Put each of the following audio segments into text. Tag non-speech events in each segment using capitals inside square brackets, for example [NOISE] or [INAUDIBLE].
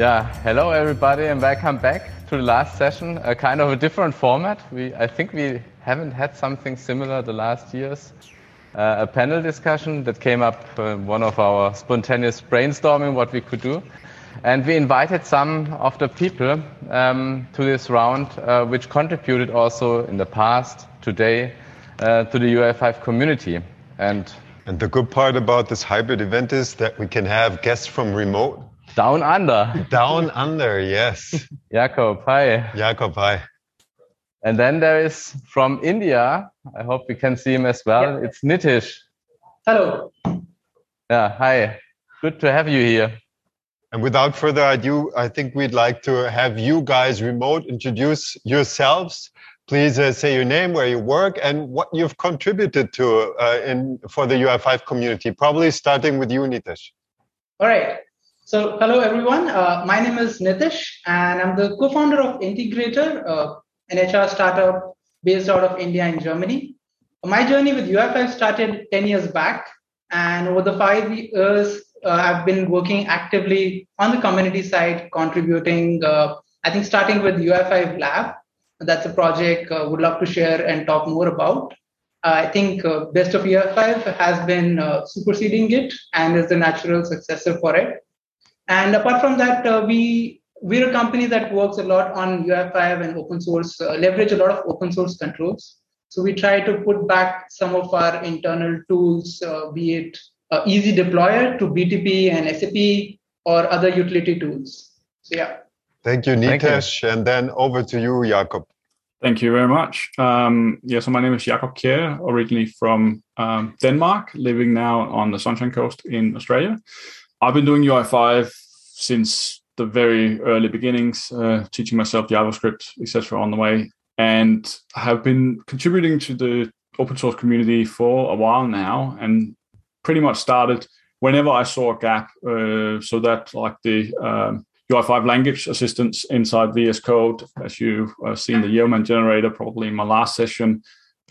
Yeah, hello everybody and welcome back to the last session. A kind of a different format. We, I think we haven't had something similar the last years. Uh, a panel discussion that came up uh, one of our spontaneous brainstorming what we could do. And we invited some of the people um, to this round, uh, which contributed also in the past, today, uh, to the UI5 community. And and the good part about this hybrid event is that we can have guests from remote. Down under. Down under, yes. [LAUGHS] Jakob, hi. Jakob, hi. And then there is from India, I hope we can see him as well. Yeah. It's Nitish. Hello. Yeah, hi. Good to have you here. And without further ado, I think we'd like to have you guys remote introduce yourselves. Please uh, say your name, where you work, and what you've contributed to uh, in for the UI5 community. Probably starting with you, Nitish. All right. So, hello everyone. Uh, my name is Nitish, and I'm the co-founder of Integrator, uh, an HR startup based out of India and Germany. My journey with UI5 started 10 years back, and over the five years, uh, I've been working actively on the community side, contributing. Uh, I think starting with UI5 Lab, that's a project uh, would love to share and talk more about. I think uh, Best of UI5 has been uh, superseding it and is the natural successor for it. And apart from that, we we're a company that works a lot on UI5 and open source, leverage a lot of open source controls. So we try to put back some of our internal tools, be it uh, easy deployer to BTP and SAP or other utility tools. So yeah. Thank you, Nitish. And then over to you, Jakob. Thank you very much. Um, yeah, so my name is Jakob Kjær, originally from um, Denmark, living now on the Sunshine Coast in Australia. I've been doing UI5 since the very early beginnings, uh, teaching myself JavaScript, etc., on the way, and have been contributing to the open source community for a while now. And pretty much started whenever I saw a gap. Uh, so that like the um, UI5 language assistance inside VS Code, as you've uh, seen the Yeoman generator probably in my last session,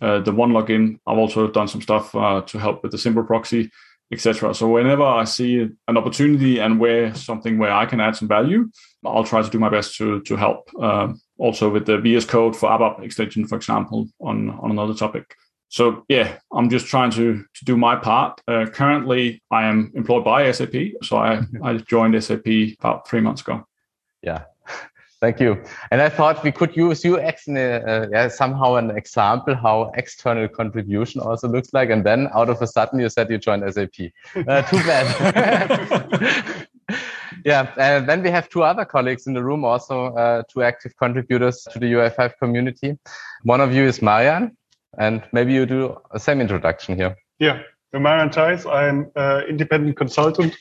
uh, the one login. I've also done some stuff uh, to help with the simple proxy, etc. So whenever I see an opportunity and where something where I can add some value, I'll try to do my best to to help. Um, also with the VS Code for ABAP extension, for example, on on another topic so yeah, I'm just trying to to do my part. Uh, currently, I am employed by SAP, so I. I joined SAP about three months ago. Yeah, thank you. And I thought we could use you as uh, yeah, somehow an example how external contribution also looks like. And then out of a sudden, you said you joined SAP. Uh, too bad. [LAUGHS] yeah, and then we have two other colleagues in the room, also uh, two active contributors to the UI5 community. One of you is Marian. And maybe you do a same introduction here. Yeah, I'm Marian Zeis. I'm an independent consultant.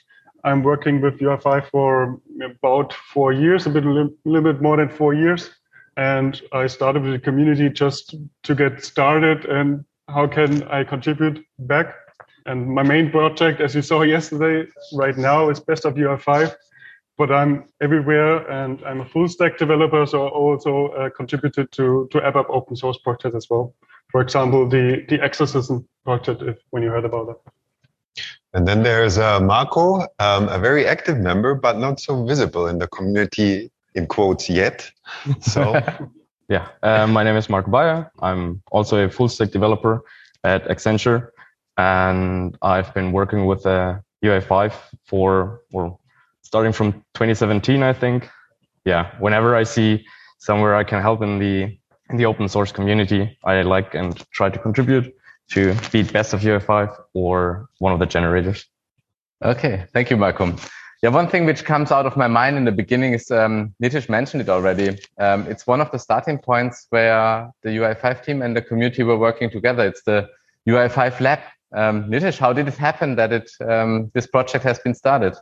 I'm working with UI5 for about four years, a, bit, a little bit more than four years. And I started with the community just to get started and how can I contribute back. And my main project, as you saw yesterday, right now is Best of UI5 but I'm everywhere and I'm a full stack developer, so I also uh, contributed to, to ABAP open source project as well for example, the, the Exercism project, if, when you heard about it. And then there's uh, Marco, um, a very active member, but not so visible in the community in quotes yet. So, [LAUGHS] yeah, uh, my name is Marco Beier. I'm also a full stack developer at Accenture, and I've been working with uh, UI5 for, well, starting from 2017, I think. Yeah, whenever I see somewhere I can help in the in the open source community, I like and try to contribute to feed best of UI5 or one of the generators. Okay, thank you, Malcolm. Yeah, one thing which comes out of my mind in the beginning is um, Nitish mentioned it already. Um, it's one of the starting points where the UI5 team and the community were working together. It's the UI5 lab. Um, Nitish, how did it happen that it um, this project has been started?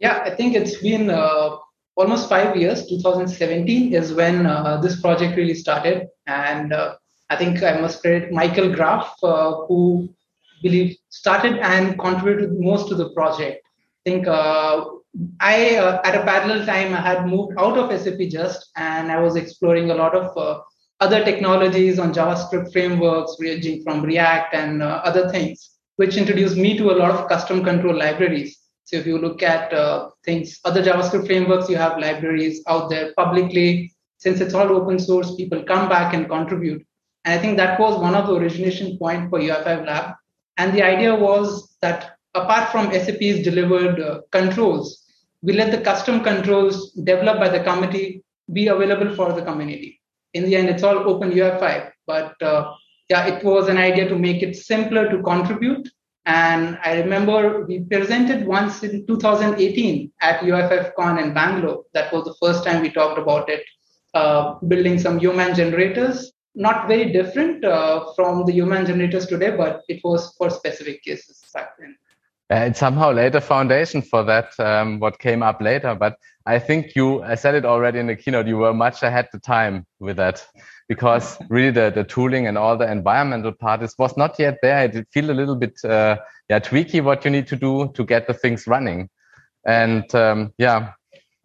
Yeah, I think it's been uh, almost five years 2017 is when uh, this project really started and uh, i think i must credit michael graf uh, who believe started and contributed most to the project i think uh, i uh, at a parallel time i had moved out of sap just and i was exploring a lot of uh, other technologies on javascript frameworks ranging from react and other things which introduced me to a lot of custom control libraries So if you look at uh, things, other JavaScript frameworks, you have libraries out there publicly. Since it's all open source, people come back and contribute. And I think that was one of the origination point for UI5 Lab. And the idea was that apart from SAP's delivered uh, controls, we let the custom controls developed by the committee be available for the community. In the end, it's all open UI5, but uh, yeah, it was an idea to make it simpler to contribute. And I remember we presented once in 2018 at UI5Con in Bangalore. That was the first time we talked about it, uh, building some Yeoman generators. Not very different uh, from the Yeoman generators today, but it was for specific cases back then. Uh, it somehow laid a foundation for that, um, what came up later. But I think you, I said it already in the keynote, you were much ahead the time with that because [LAUGHS] really the, the tooling and all the environmental part is, was not yet there. It did feel a little bit, uh, yeah, tweaky what you need to do to get the things running. And um, yeah,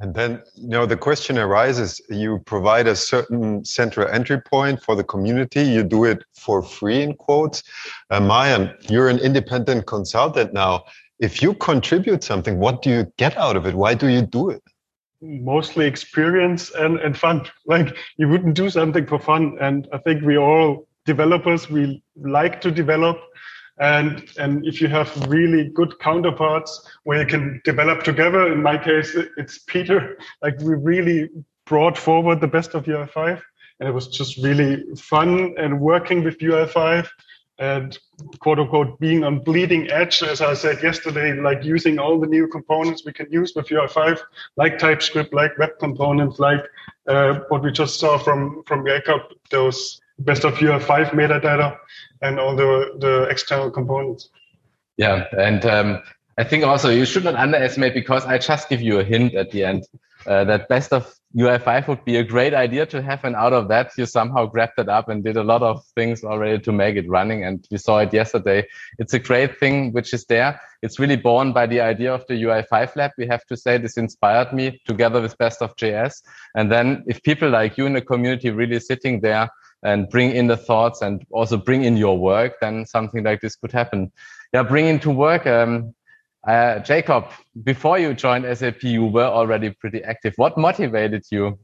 and then, you know, the question arises, you provide a certain central entry point for the community. You do it for free in quotes. Uh, Marian, you're an independent consultant now. If you contribute something, what do you get out of it? Why do you do it? Mostly experience and, and fun. [LAUGHS] Like you wouldn't do something for fun. And I think we all developers, we like to develop and and if you have really good counterparts where you can develop together in my case it's peter. [LAUGHS] Like we really brought forward the best of ui5 and it was just really fun and working with ui5 and quote unquote being on bleeding edge as i said yesterday like using all the new components we can use with ui5 like typescript like web components like uh, what we just saw from from jakob those best of ui5 metadata and all the, the external components. Yeah, and um, I think also you should not underestimate because I just give you a hint at the end uh, that best of UI5 would be a great idea to have, and out of that you somehow grabbed it up and did a lot of things already to make it running. And we saw it yesterday. It's a great thing which is there. It's really born by the idea of the UI5 lab. We have to say this inspired me together with Best of JS. And then if people like you in the community really sitting there and bring in the thoughts and also bring in your work, then something like this could happen. Yeah, bring into work. Um, uh, Jakob, before you joined SAP, you were already pretty active. What motivated you?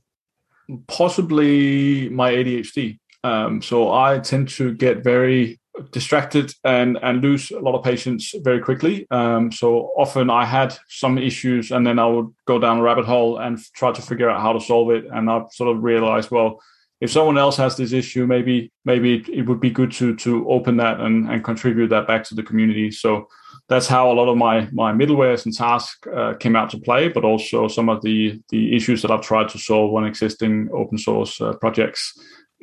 Possibly my ADHD. Um, so I tend to get very distracted and and lose a lot of patience very quickly. Um, so often I had some issues, and then I would go down a rabbit hole and try to figure out how to solve it. And I've sort of realized, well, if someone else has this issue, maybe maybe it, would be good to to open that and, and contribute that back to the community. So that's how a lot of my my middlewares and tasks uh, came out to play, but also some of the the issues that I've tried to solve on existing open source uh, projects.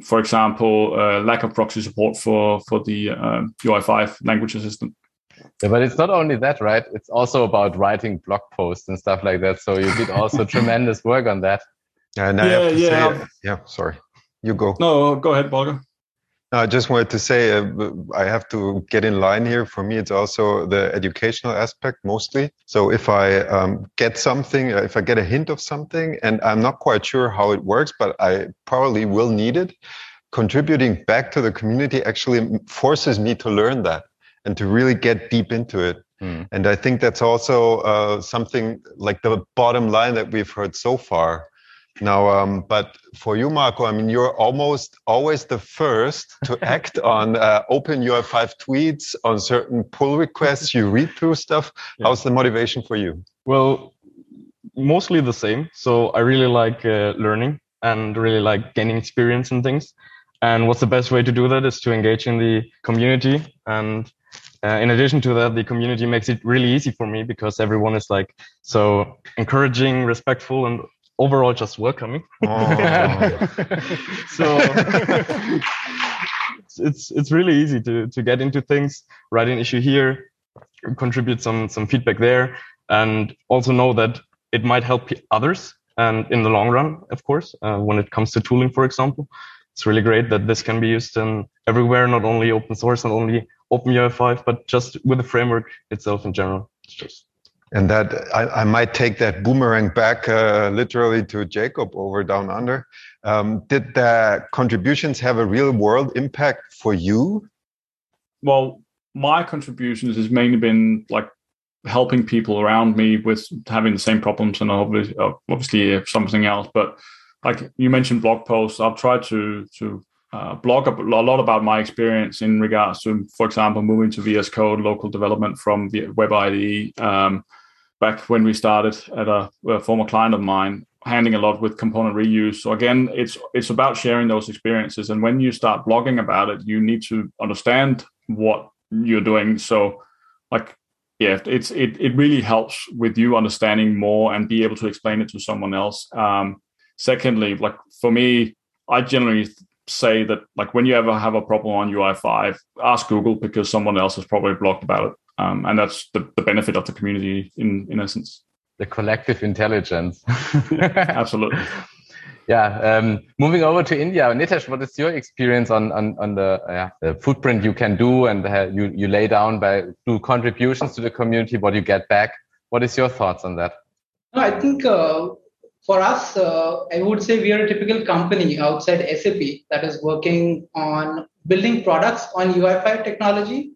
For example, uh, lack of proxy support for for the UI5 um, language assistant. Yeah, but it's not only that, right? It's also about writing blog posts and stuff like that. So you did also [LAUGHS] tremendous work on that. And yeah, yeah, say, yeah. Sorry you go. No, go ahead, Volker. I just wanted to say uh, I have to get in line here. For me, it's also the educational aspect mostly. So if I um, get something, uh, if I get a hint of something, and I'm not quite sure how it works, but I probably will need it, contributing back to the community actually forces me to learn that and to really get deep into it. Mm. And I think that's also uh, something like the bottom line that we've heard so far now, um, but for you, Marco, I mean, you're almost always the first to [LAUGHS] act on uh, open UI5 tweets, on certain pull requests. You read through stuff. Yeah. How's the motivation for you? Well, mostly the same. So I really like uh, learning and really like gaining experience in things. And what's the best way to do that is to engage in the community. And uh, in addition to that, the community makes it really easy for me because everyone is like so encouraging, respectful, and overall just welcoming. Oh. [LAUGHS] so [LAUGHS] it's it's really easy to to get into things, write an issue here, contribute some some feedback there, and also know that it might help others. And in the long run, of course, uh, when it comes to tooling, for example, it's really great that this can be used in everywhere, not only open source, not only OpenUI5, but just with the framework itself in general. It's just and that I, I, might take that boomerang back uh, literally to Jakob over down under. Um, did the contributions have a real world impact for you? Well, my contributions has mainly been like helping people around me with having the same problems and obviously, obviously something else. But like you mentioned, blog posts. I've tried to to uh, blog a lot about my experience in regards to, for example, moving to VS Code local development from the Web IDE. Um, back when we started at a, a, former client of mine, handling a lot with component reuse. So again, it's it's about sharing those experiences. And when you start blogging about it, you need to understand what you're doing. So, like, yeah, it's it it really helps with you understanding more and be able to explain it to someone else. Um, secondly, like for me, I generally say that like when you ever have a problem on UI5, ask Google because someone else has probably blogged about it. Um, and that's the, the benefit of the community in, in essence. The collective intelligence. [LAUGHS] Absolutely. Yeah. Um, moving over to India, Nitish, what is your experience on on, on the, uh, the footprint you can do and uh, you you lay down by do contributions to the community? What you get back? What is your thoughts on that? I think uh, for us, uh, I would say we are a typical company outside SAP that is working on building products on UI5 technology,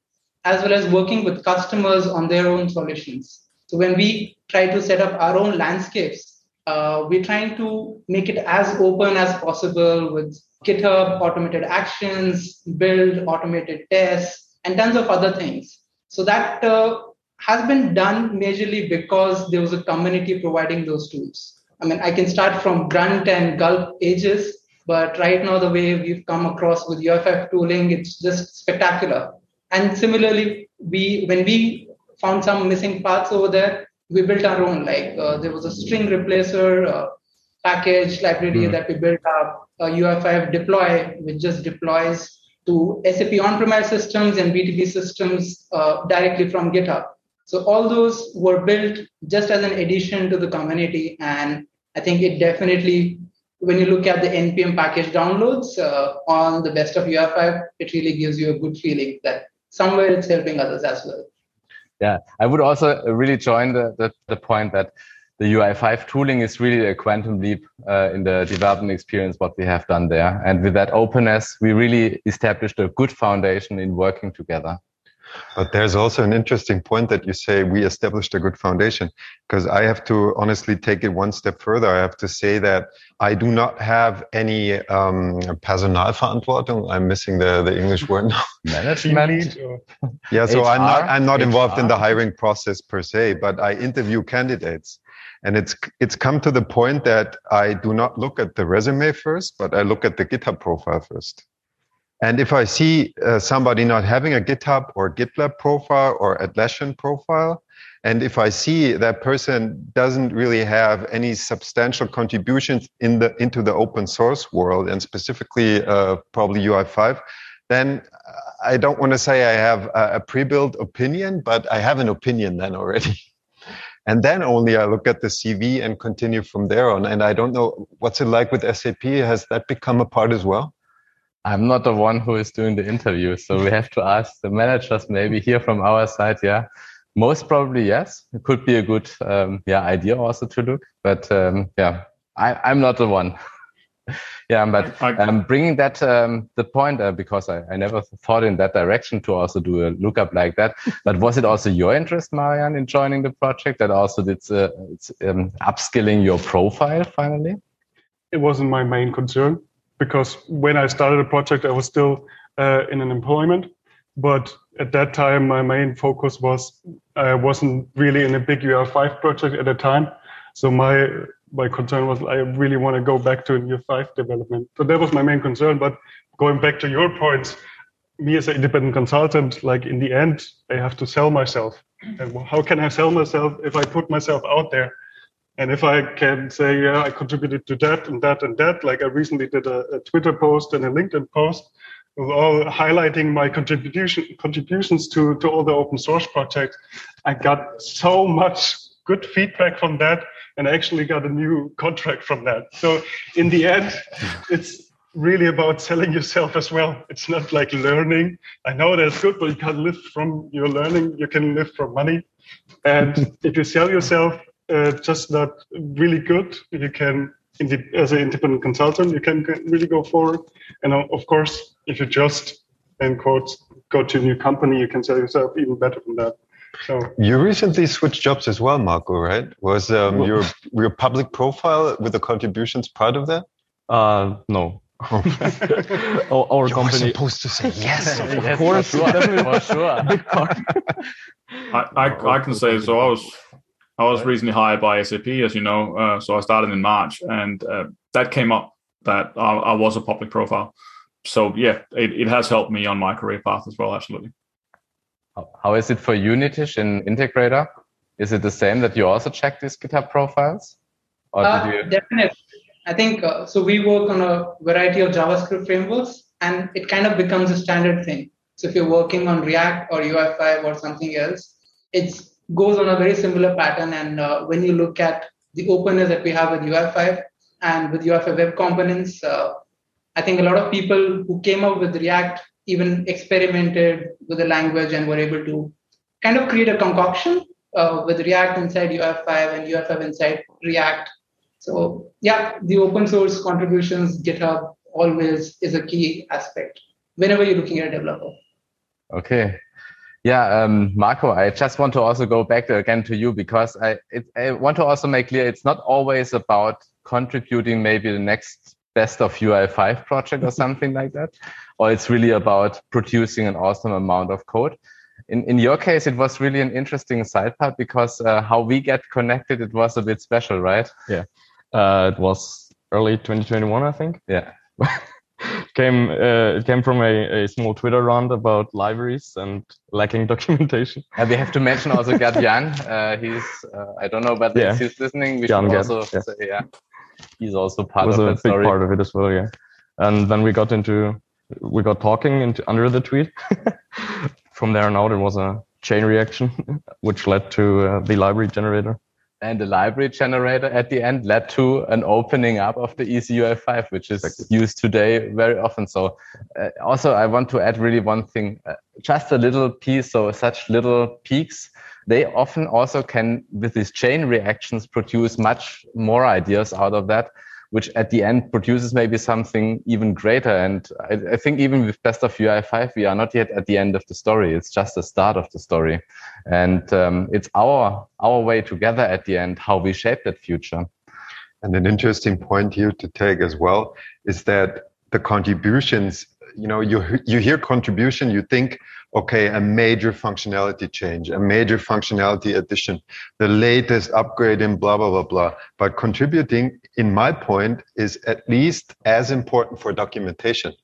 as well as working with customers on their own solutions. So when we try to set up our own landscapes, uh, we're trying to make it as open as possible with GitHub automated actions, build automated tests, and tons of other things. So that uh, has been done majorly because there was a community providing those tools. I mean, I can start from grunt and gulp ages, but right now the way we've come across with UI5 tooling, it's just spectacular. And similarly, we when we found some missing parts over there, we built our own. Like uh, there was a string replacer uh, package library mm. that we built up, a UI5 deploy, which just deploys to SAP on-premise systems and BTP systems uh, directly from GitHub. So all those were built just as an addition to the community, and I think it definitely, when you look at the npm package downloads uh, on the best of UI5, it really gives you a good feeling that somewhere it's helping others as well. Yeah, I would also really join the, the, the point that the UI5 tooling is really a quantum leap uh, in the development experience, what we have done there. And with that openness, we really established a good foundation in working together. But there's also an interesting point that you say we established a good foundation because I have to honestly take it one step further. I have to say that I do not have any um, Personalverantwortung. I'm missing the, the English word now. [LAUGHS] Management. yeah, so HR? I'm not I'm not involved in the hiring process per se, but I interview candidates. And it's it's come to the point that I do not look at the resume first, but I look at the GitHub profile first. And if I see uh, somebody not having a GitHub or GitLab profile or Atlassian profile, and if I see that person doesn't really have any substantial contributions in the into the open source world, and specifically uh, probably UI5, then I don't want to say I have a, a pre-built opinion, but I have an opinion then already. [LAUGHS] and then only I look at the CV and continue from there on. And I don't know what's it like with SAP. Has that become a part as well? I'm not the one who is doing the interview, so we have to ask the managers maybe here from our side. Yeah, most probably yes. It could be a good um, yeah idea also to look, but um, yeah, I, I'm not the one. [LAUGHS] yeah, but I'm um, bringing that um, the point uh, because I, I never thought in that direction to also do a lookup like that. [LAUGHS] but was it also your interest, Marian, in joining the project that also did uh, um, upskilling your profile finally? It wasn't my main concern because when I started a project, I was still uh, in an employment. But at that time, my main focus was I wasn't really in a big UI5 project at the time. So my my concern was I really want to go back to UI5 development. So that was my main concern. But going back to your points, me as an independent consultant, like in the end, I have to sell myself. And how can I sell myself if I put myself out there? And if I can say, yeah, I contributed to that and that and that, like I recently did a, a Twitter post and a LinkedIn post, all highlighting my contribution contributions to, to all the open source projects. I got so much good feedback from that and I actually got a new contract from that. So in the end, [LAUGHS] it's really about selling yourself as well. It's not like learning. I know that's good, but you can't live from your learning. You can live from money. And [LAUGHS] if you sell yourself, uh, just not really good, you can, as an independent consultant, you can really go forward. And uh, of course, if you just, in quotes, go to a new company, you can sell yourself even better than that. So you recently switched jobs as well, Marco, right? Was um, your your public profile with the contributions part of that? Uh, no. [LAUGHS] our, our company supposed to say yes, of [LAUGHS] yes, course, for sure, for sure. [LAUGHS] I, I, I can say so. I was I was recently hired by SAP, as you know. Uh, so I started in March, and uh, that came up that I, I, was a public profile. So yeah, it, it has helped me on my career path as well. Absolutely. How is it for you, Nitish, in Integrator? Is it the same that you also check these GitHub profiles? Or uh, did you... Definitely. I think uh, so. We work on a variety of JavaScript frameworks, and it kind of becomes a standard thing. So if you're working on React or UI5 or something else, it goes on a very similar pattern. And uh, when you look at the openness that we have with UI5 and with UI5 web components, uh, I think a lot of people who came up with React even experimented with the language and were able to kind of create a concoction uh, with React inside UI5 and UI5 inside React. So yeah, the open source contributions, GitHub always is a key aspect whenever you're looking at a developer. Okay. Yeah, um, Marco, I just want to also go back again to you because I, it, I want to also make clear it's not always about contributing maybe the next best of UI5 project or something like that, or it's really about producing an awesome amount of code. In, in your case, it was really an interesting side part because uh, how we get connected, it was a bit special, right? Yeah. Uh, it was early 2021, I think. Yeah. [LAUGHS] [LAUGHS] came uh, it came from a, a small Twitter round about libraries and lacking [LAUGHS] documentation. Uh, we have to mention also Gerd [LAUGHS] Jan. Uh, he's uh, I don't know, but yeah. he's listening. We Jan should also yeah. say, yeah he's also part was of a big story. part of it as well. Yeah, and then we got into we got talking into under the tweet. From there on out, it was a chain reaction, which led to uh, the library generator. And the library generator at the end led to an opening up of the EasyUI5, which is exactly. used today very often. So uh, also I want to add really one thing, uh, just a little piece. So such little peaks they often also can, with these chain reactions, produce much more ideas out of that, which at the end produces maybe something even greater. And I, I think even with best of UI5, we are not yet at the end of the story. It's just the start of the story. And um, it's our, our way together at the end, how we shape that future. And an interesting point here to take as well is that the contributions, you know, you, you hear contribution, you think, okay, a major functionality change, a major functionality addition, the latest upgrade in blah, blah, blah, blah. But contributing, in my point, is at least as important for documentation.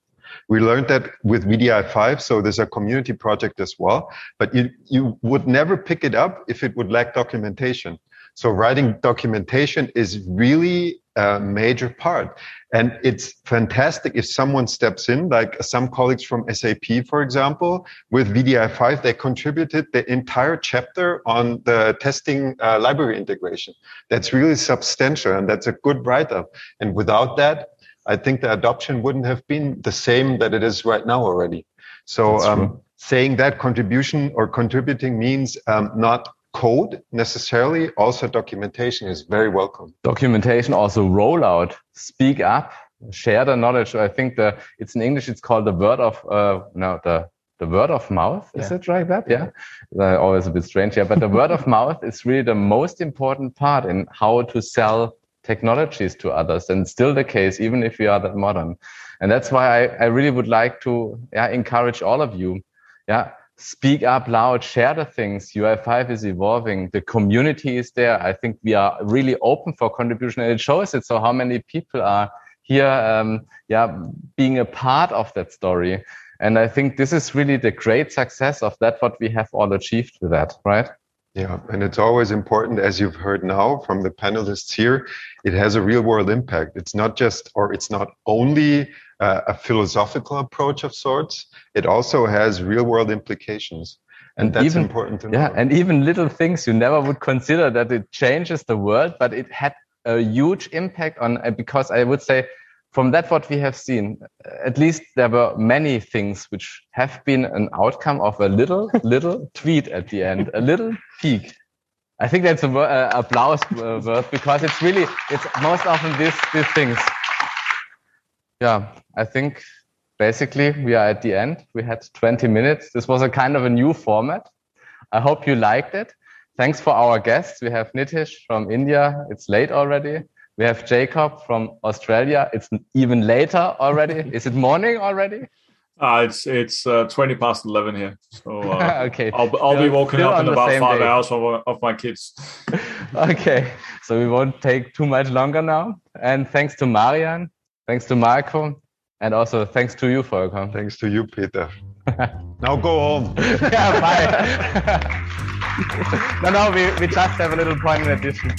We learned that with wdi5, so there's a community project as well, but you, you would never pick it up if it would lack documentation. So writing documentation is really a major part. And it's fantastic if someone steps in, like some colleagues from SAP, for example, with wdi5, they contributed the entire chapter on the testing uh, library integration. That's really substantial and that's a good write up. And without that, I think the adoption wouldn't have been the same that it is right now already. So um, saying that contribution or contributing means um, not code necessarily, also documentation is very welcome. Documentation, also rollout, speak up, share the knowledge. I think the it's in English. It's called the word of uh, no the the word of mouth. Is yeah. it like that? Yeah, uh, always a bit strange. Yeah, but the word of [LAUGHS] mouth is really the most important part in how to sell technologies to others, and still the case even if we are that modern. And that's why I, I really would like to yeah, encourage all of you. Yeah, speak up loud, share the things. UI5 is evolving. The community is there. I think we are really open for contribution and it shows it. So how many people are here, um, yeah, being a part of that story. And I think this is really the great success of that, what we have all achieved with that, right? Yeah, and it's always important, as you've heard now from the panelists here, it has a real world impact. It's not just, or it's not only uh, a philosophical approach of sorts, it also has real world implications. And, and that's even, important to know. Yeah, and even little things you never would consider that it changes the world, but it had a huge impact on, uh, because I would say, from that what we have seen, at least there were many things which have been an outcome of a little, [LAUGHS] little tweet at the end, a little peak. I think that's a uh, applause uh, word because it's really, it's most often these, these things. Yeah, I think basically we are at the end. We had 20 minutes. This was a kind of a new format. I hope you liked it. Thanks for our guests. We have Nitish from India. It's late already. We have Jakob from Australia. It's even later already. [LAUGHS] Is it morning already? Uh, it's it's uh, 20 past 11 here. So uh, [LAUGHS] okay. I'll, I'll be woken up in about five day. hours of, of my kids. [LAUGHS] Okay. So we won't take too much longer now. And thanks to Marian. Thanks to Marco. And also thanks to you comment. Thanks to you, Peter. [LAUGHS] now go home. [LAUGHS] yeah, bye. [LAUGHS] no, no, we, we just have a little point in addition.